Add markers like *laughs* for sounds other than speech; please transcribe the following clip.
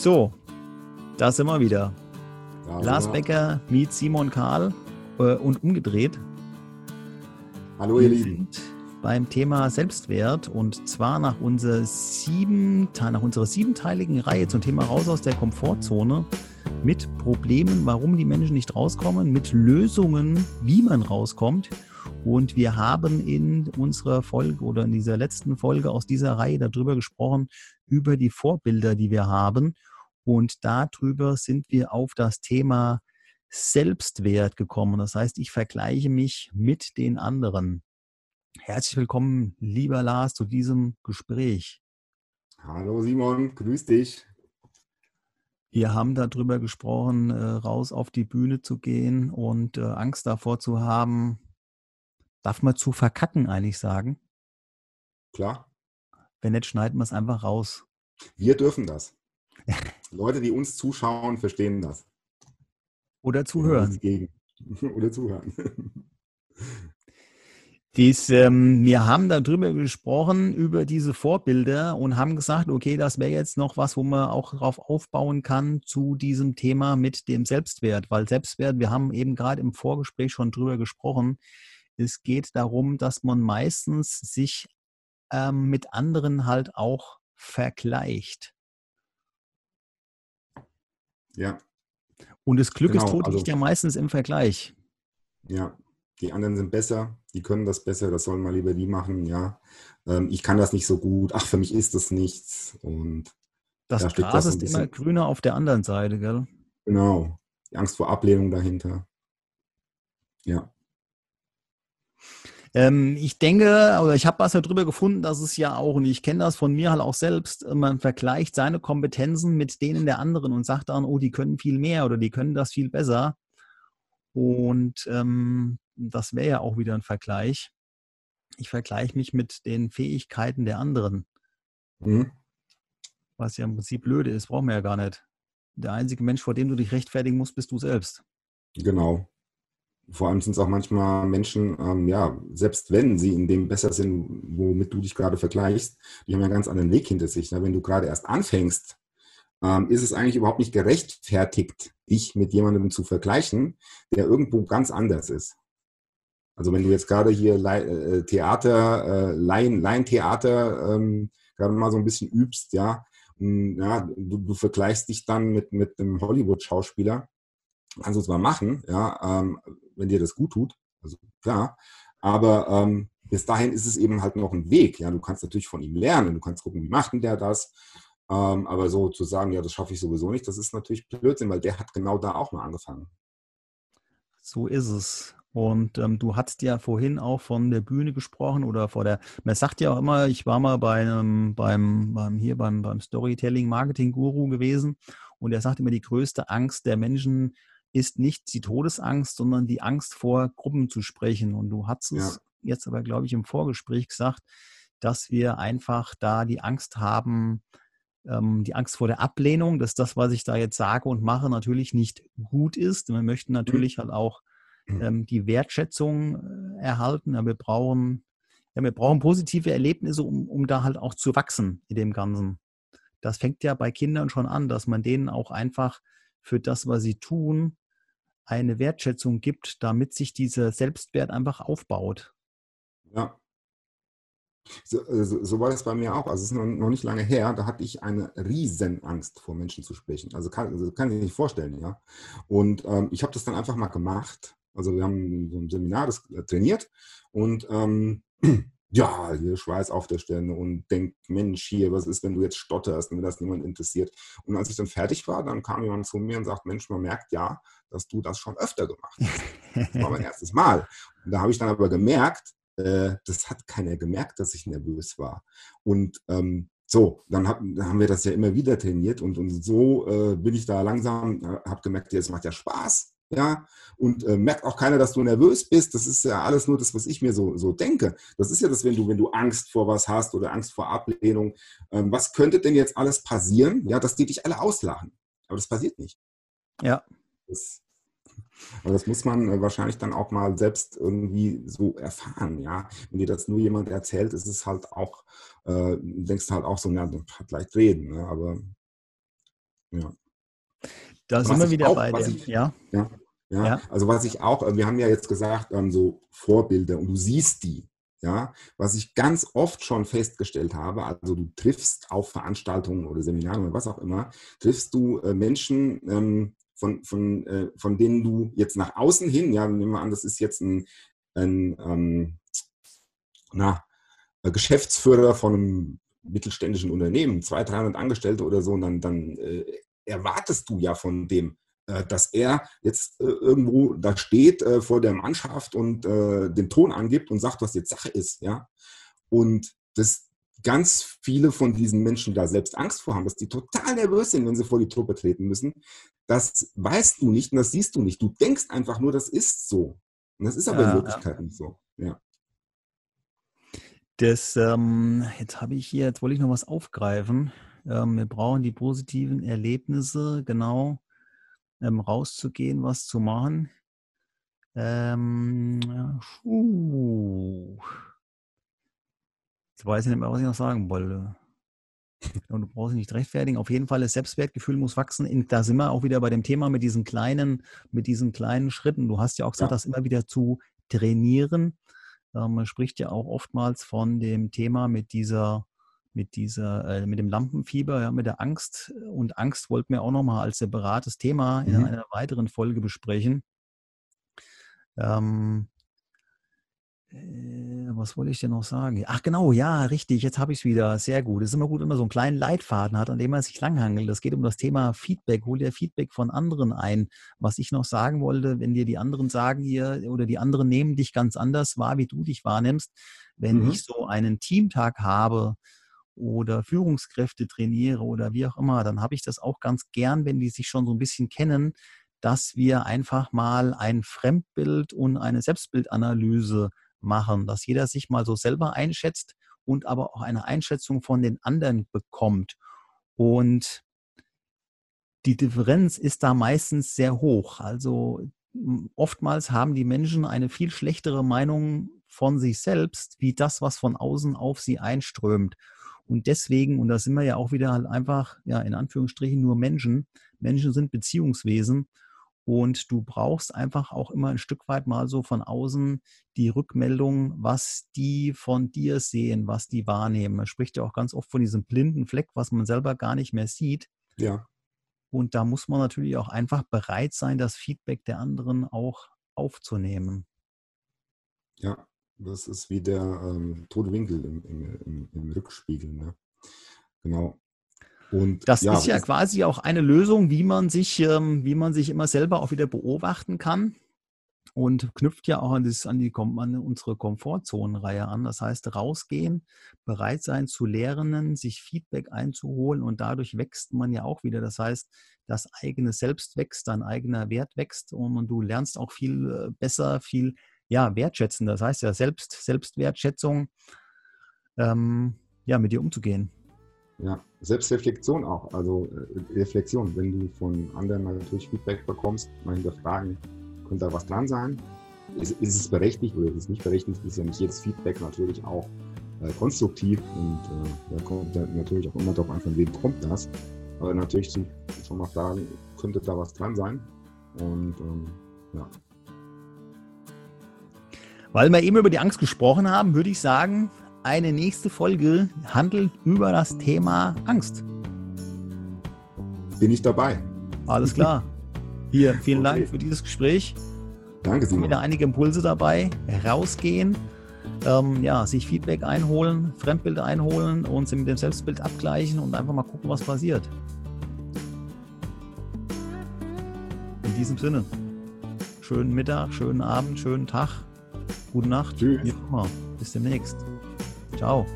So, da sind wir wieder. Da Lars wir. Becker meet Simon Karl äh, und umgedreht. Hallo ihr wir Lieben. beim Thema Selbstwert und zwar nach, unserer sieben, nach unserer siebenteiligen Reihe zum Thema Raus aus der Komfortzone mit Problemen, warum die Menschen nicht rauskommen, mit Lösungen, wie man rauskommt. Und wir haben in unserer Folge oder in dieser letzten Folge aus dieser Reihe darüber gesprochen, über die Vorbilder, die wir haben. Und darüber sind wir auf das Thema Selbstwert gekommen. Das heißt, ich vergleiche mich mit den anderen. Herzlich willkommen, lieber Lars, zu diesem Gespräch. Hallo Simon, grüß dich. Wir haben darüber gesprochen, äh, raus auf die Bühne zu gehen und äh, Angst davor zu haben, darf man zu verkacken eigentlich sagen? Klar. Wenn nicht, schneiden wir es einfach raus. Wir dürfen das. *laughs* Leute, die uns zuschauen, verstehen das. Oder zuhören. *laughs* Oder zuhören. *laughs* Dies, ähm, wir haben darüber gesprochen, über diese Vorbilder und haben gesagt, okay, das wäre jetzt noch was, wo man auch darauf aufbauen kann zu diesem Thema mit dem Selbstwert. Weil Selbstwert, wir haben eben gerade im Vorgespräch schon drüber gesprochen, es geht darum, dass man meistens sich ähm, mit anderen halt auch vergleicht. Ja. Und das Glück genau, ist tot, also, liegt ja meistens im Vergleich. Ja, die anderen sind besser, die können das besser, das sollen mal lieber die machen, ja. Ähm, ich kann das nicht so gut, ach, für mich ist das nichts. Und das da Gras das ist immer grüner auf der anderen Seite, gell? Genau. Die Angst vor Ablehnung dahinter. Ja. Ähm, ich denke, oder ich habe was darüber gefunden, dass es ja auch, und ich kenne das von mir halt auch selbst, man vergleicht seine Kompetenzen mit denen der anderen und sagt dann, oh, die können viel mehr oder die können das viel besser. Und ähm, das wäre ja auch wieder ein Vergleich. Ich vergleiche mich mit den Fähigkeiten der anderen. Mhm. Was ja im Prinzip blöde ist, brauchen wir ja gar nicht. Der einzige Mensch, vor dem du dich rechtfertigen musst, bist du selbst. Genau vor allem sind es auch manchmal Menschen, ähm, ja, selbst wenn sie in dem besser sind, womit du dich gerade vergleichst, die haben ja einen ganz anderen Weg hinter sich. Ne? Wenn du gerade erst anfängst, ähm, ist es eigentlich überhaupt nicht gerechtfertigt, dich mit jemandem zu vergleichen, der irgendwo ganz anders ist. Also wenn du jetzt gerade hier äh, Theater, äh, Laien, Laientheater ähm, gerade mal so ein bisschen übst, ja, ja du, du vergleichst dich dann mit, mit einem Hollywood-Schauspieler, kannst du zwar machen, ja, ähm, wenn dir das gut tut, also klar, aber ähm, bis dahin ist es eben halt noch ein Weg. Ja, du kannst natürlich von ihm lernen, du kannst gucken, wie macht denn der das, ähm, aber so zu sagen, ja, das schaffe ich sowieso nicht, das ist natürlich Blödsinn, weil der hat genau da auch mal angefangen. So ist es. Und ähm, du hast ja vorhin auch von der Bühne gesprochen oder vor der, man sagt ja auch immer, ich war mal bei einem, beim, beim hier beim, beim Storytelling Marketing Guru gewesen und er sagt immer, die größte Angst der Menschen ist nicht die Todesangst, sondern die Angst vor Gruppen zu sprechen. Und du hast es ja. jetzt aber, glaube ich, im Vorgespräch gesagt, dass wir einfach da die Angst haben, ähm, die Angst vor der Ablehnung, dass das, was ich da jetzt sage und mache, natürlich nicht gut ist. Wir möchten mhm. natürlich halt auch mhm. ähm, die Wertschätzung äh, erhalten. Ja, wir brauchen, ja, wir brauchen positive Erlebnisse, um, um da halt auch zu wachsen in dem Ganzen. Das fängt ja bei Kindern schon an, dass man denen auch einfach für das, was sie tun, eine Wertschätzung gibt, damit sich dieser Selbstwert einfach aufbaut. Ja. So, äh, so, so, war das bei mir auch. Also es ist noch, nicht lange her, da hatte ich eine Riesenangst vor Menschen zu sprechen. Also kann, also kann ich nicht vorstellen, ja. Und ähm, ich habe das dann einfach mal gemacht. Also wir haben so ein Seminar das äh, trainiert und ähm, ja, hier Schweiß auf der Stirn und denkt, Mensch, hier, was ist, wenn du jetzt stotterst und wenn das niemand interessiert. Und als ich dann fertig war, dann kam jemand zu mir und sagt, Mensch, man merkt ja, dass du das schon öfter gemacht hast. Das war mein *laughs* erstes Mal. Und da habe ich dann aber gemerkt, äh, das hat keiner gemerkt, dass ich nervös war. Und ähm, so, dann, hab, dann, haben wir das ja immer wieder trainiert und, und so äh, bin ich da langsam, äh, habe gemerkt, es macht ja Spaß ja, und äh, merkt auch keiner, dass du nervös bist. Das ist ja alles nur das, was ich mir so, so denke. Das ist ja das, wenn du, wenn du Angst vor was hast oder Angst vor Ablehnung. Ähm, was könnte denn jetzt alles passieren? Ja, dass die dich alle auslachen. Aber das passiert nicht. Ja. Das, aber das muss man äh, wahrscheinlich dann auch mal selbst irgendwie so erfahren, ja. Wenn dir das nur jemand erzählt, ist es halt auch, äh, denkst du halt auch so, na, hat leicht reden, ne? aber Ja. Da sind wir wieder auch, bei dem, ich, ja. ja. Ja, ja, also was ich auch, wir haben ja jetzt gesagt, ähm, so Vorbilder und du siehst die. Ja, was ich ganz oft schon festgestellt habe, also du triffst auf Veranstaltungen oder Seminaren oder was auch immer, triffst du äh, Menschen, ähm, von, von, äh, von denen du jetzt nach außen hin, ja, nehmen wir an, das ist jetzt ein, ein ähm, na, Geschäftsführer von einem mittelständischen Unternehmen, 200, 300 Angestellte oder so, und dann, dann äh, erwartest du ja von dem, äh, dass er jetzt äh, irgendwo da steht äh, vor der Mannschaft und den Ton angibt und sagt, was jetzt Sache ist, ja. Und das ganz viele von diesen Menschen da selbst Angst vor haben, dass die total nervös sind, wenn sie vor die Truppe treten müssen. Das weißt du nicht und das siehst du nicht. Du denkst einfach nur, das ist so. Und das ist aber ja, in Wirklichkeit ja. nicht so. Ja. Das, ähm, jetzt habe ich hier, jetzt wollte ich noch was aufgreifen. Ähm, wir brauchen die positiven Erlebnisse, genau ähm, rauszugehen, was zu machen. Ähm, Jetzt weiß ich nicht mehr, was ich noch sagen wollte. *laughs* Und du brauchst nicht rechtfertigen. Auf jeden Fall, das Selbstwertgefühl muss wachsen. Da sind wir auch wieder bei dem Thema mit diesen kleinen, mit diesen kleinen Schritten. Du hast ja auch gesagt, ja. das immer wieder zu trainieren. Ähm, man spricht ja auch oftmals von dem Thema mit dieser mit dieser, äh, mit dem Lampenfieber, ja, mit der Angst. Und Angst wollten wir auch nochmal als separates Thema in mhm. einer weiteren Folge besprechen. Ähm, äh, was wollte ich denn noch sagen? Ach genau, ja, richtig, jetzt habe ich es wieder. Sehr gut. Es ist immer gut, wenn man so einen kleinen Leitfaden hat, an dem man sich langhangelt. Das geht um das Thema Feedback. Hol dir Feedback von anderen ein. Was ich noch sagen wollte, wenn dir die anderen sagen hier oder die anderen nehmen dich ganz anders wahr, wie du dich wahrnimmst. Wenn mhm. ich so einen Teamtag habe, oder Führungskräfte trainiere oder wie auch immer, dann habe ich das auch ganz gern, wenn die sich schon so ein bisschen kennen, dass wir einfach mal ein Fremdbild und eine Selbstbildanalyse machen, dass jeder sich mal so selber einschätzt und aber auch eine Einschätzung von den anderen bekommt. Und die Differenz ist da meistens sehr hoch. Also oftmals haben die Menschen eine viel schlechtere Meinung von sich selbst, wie das, was von außen auf sie einströmt. Und deswegen, und da sind wir ja auch wieder halt einfach, ja, in Anführungsstrichen nur Menschen. Menschen sind Beziehungswesen. Und du brauchst einfach auch immer ein Stück weit mal so von außen die Rückmeldung, was die von dir sehen, was die wahrnehmen. Man spricht ja auch ganz oft von diesem blinden Fleck, was man selber gar nicht mehr sieht. Ja. Und da muss man natürlich auch einfach bereit sein, das Feedback der anderen auch aufzunehmen. Ja, das ist wie der ähm, tote Winkel im, im, im, Rückspiegel. Ne? Genau. Und, das ja, ist ja quasi auch eine Lösung, wie man sich, ähm, wie man sich immer selber auch wieder beobachten kann und knüpft ja auch an, das, an, die, an unsere Komfortzonenreihe an. Das heißt, rausgehen, bereit sein zu lernen, sich Feedback einzuholen und dadurch wächst man ja auch wieder. Das heißt, das eigene Selbst wächst, dein eigener Wert wächst und, du lernst auch viel äh, besser, viel ja, wertschätzen. Das heißt ja Selbst, Selbstwertschätzung, ähm, ja, mit dir umzugehen. Ja, Selbstreflexion auch. Also äh, Reflexion, wenn du von anderen natürlich Feedback bekommst, mal hinterfragen, könnte da was dran sein? Ist, ist es berechtigt oder ist es nicht berechtigt? Ist ja nicht jedes Feedback natürlich auch äh, konstruktiv und äh, da kommt dann natürlich auch immer darauf an, von wem kommt das. Aber natürlich schon mal fragen, könnte da was dran sein? Und ähm, ja. Weil wir eben über die Angst gesprochen haben, würde ich sagen, eine nächste Folge handelt über das Thema Angst. Bin ich dabei. Alles klar. *laughs* Hier, vielen okay. Dank für dieses Gespräch. Danke, Simon. Wieder einige Impulse dabei. Rausgehen, ähm, ja, sich Feedback einholen, Fremdbilder einholen und sie mit dem Selbstbild abgleichen und einfach mal gucken, was passiert. In diesem Sinne, schönen Mittag, schönen Abend, schönen Tag. Gute Nacht. Tschüss. Wie immer. Bis demnächst. Ciao.